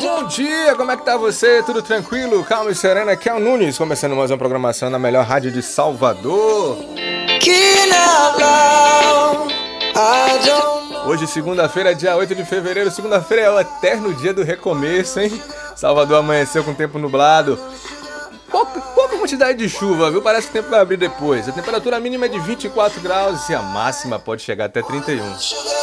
Bom dia, como é que tá você? Tudo tranquilo? Calma e serena? Aqui é o Nunes, começando mais uma programação na melhor rádio de Salvador. Hoje, segunda-feira, dia 8 de fevereiro. Segunda-feira é o eterno dia do recomeço, hein? Salvador amanheceu com tempo nublado. Pouca, pouca quantidade de chuva, viu? Parece que o tempo vai abrir depois. A temperatura mínima é de 24 graus e a máxima pode chegar até 31.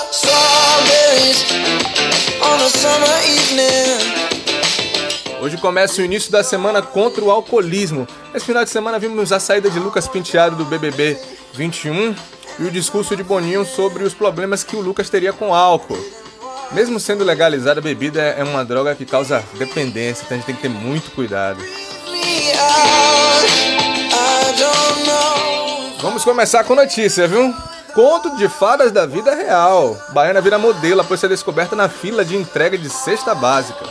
Hoje começa o início da semana contra o alcoolismo. Esse final de semana vimos a saída de Lucas Penteado do BBB 21 e o discurso de Boninho sobre os problemas que o Lucas teria com álcool. Mesmo sendo legalizada, a bebida é uma droga que causa dependência, então a gente tem que ter muito cuidado. Vamos começar com notícia, viu? Conto de fadas da vida real. Baiana vira modelo após ser descoberta na fila de entrega de cesta básica.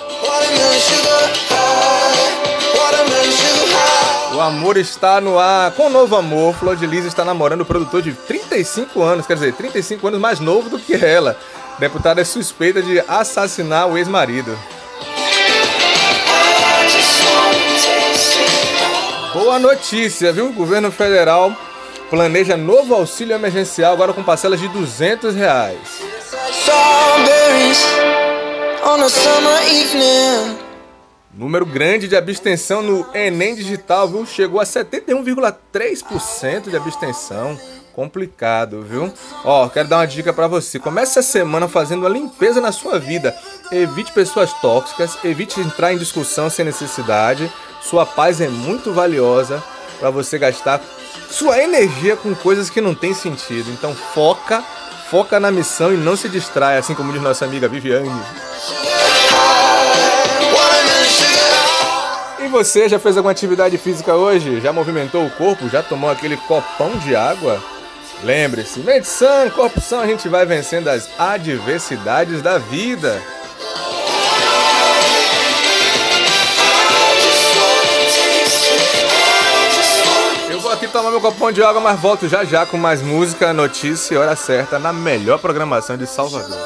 O amor está no ar. Com o novo amor, Flor de Lis está namorando o produtor de 35 anos, quer dizer, 35 anos mais novo do que ela. Deputada é suspeita de assassinar o ex-marido. Boa notícia, viu? O governo federal planeja novo auxílio emergencial agora com parcelas de 200 reais. Número grande de abstenção no Enem Digital, viu? Chegou a 71,3% de abstenção. Complicado, viu? Ó, quero dar uma dica para você. Comece a semana fazendo uma limpeza na sua vida. Evite pessoas tóxicas, evite entrar em discussão sem necessidade. Sua paz é muito valiosa para você gastar sua energia com coisas que não tem sentido. Então foca, foca na missão e não se distrai, assim como diz nossa amiga Viviane. E você já fez alguma atividade física hoje? Já movimentou o corpo? Já tomou aquele copão de água? Lembre-se, mente sã, corpo sã, a gente vai vencendo as adversidades da vida. Tomar meu copão de água, mas volto já já com mais música, notícia e hora certa na melhor programação de Salvador.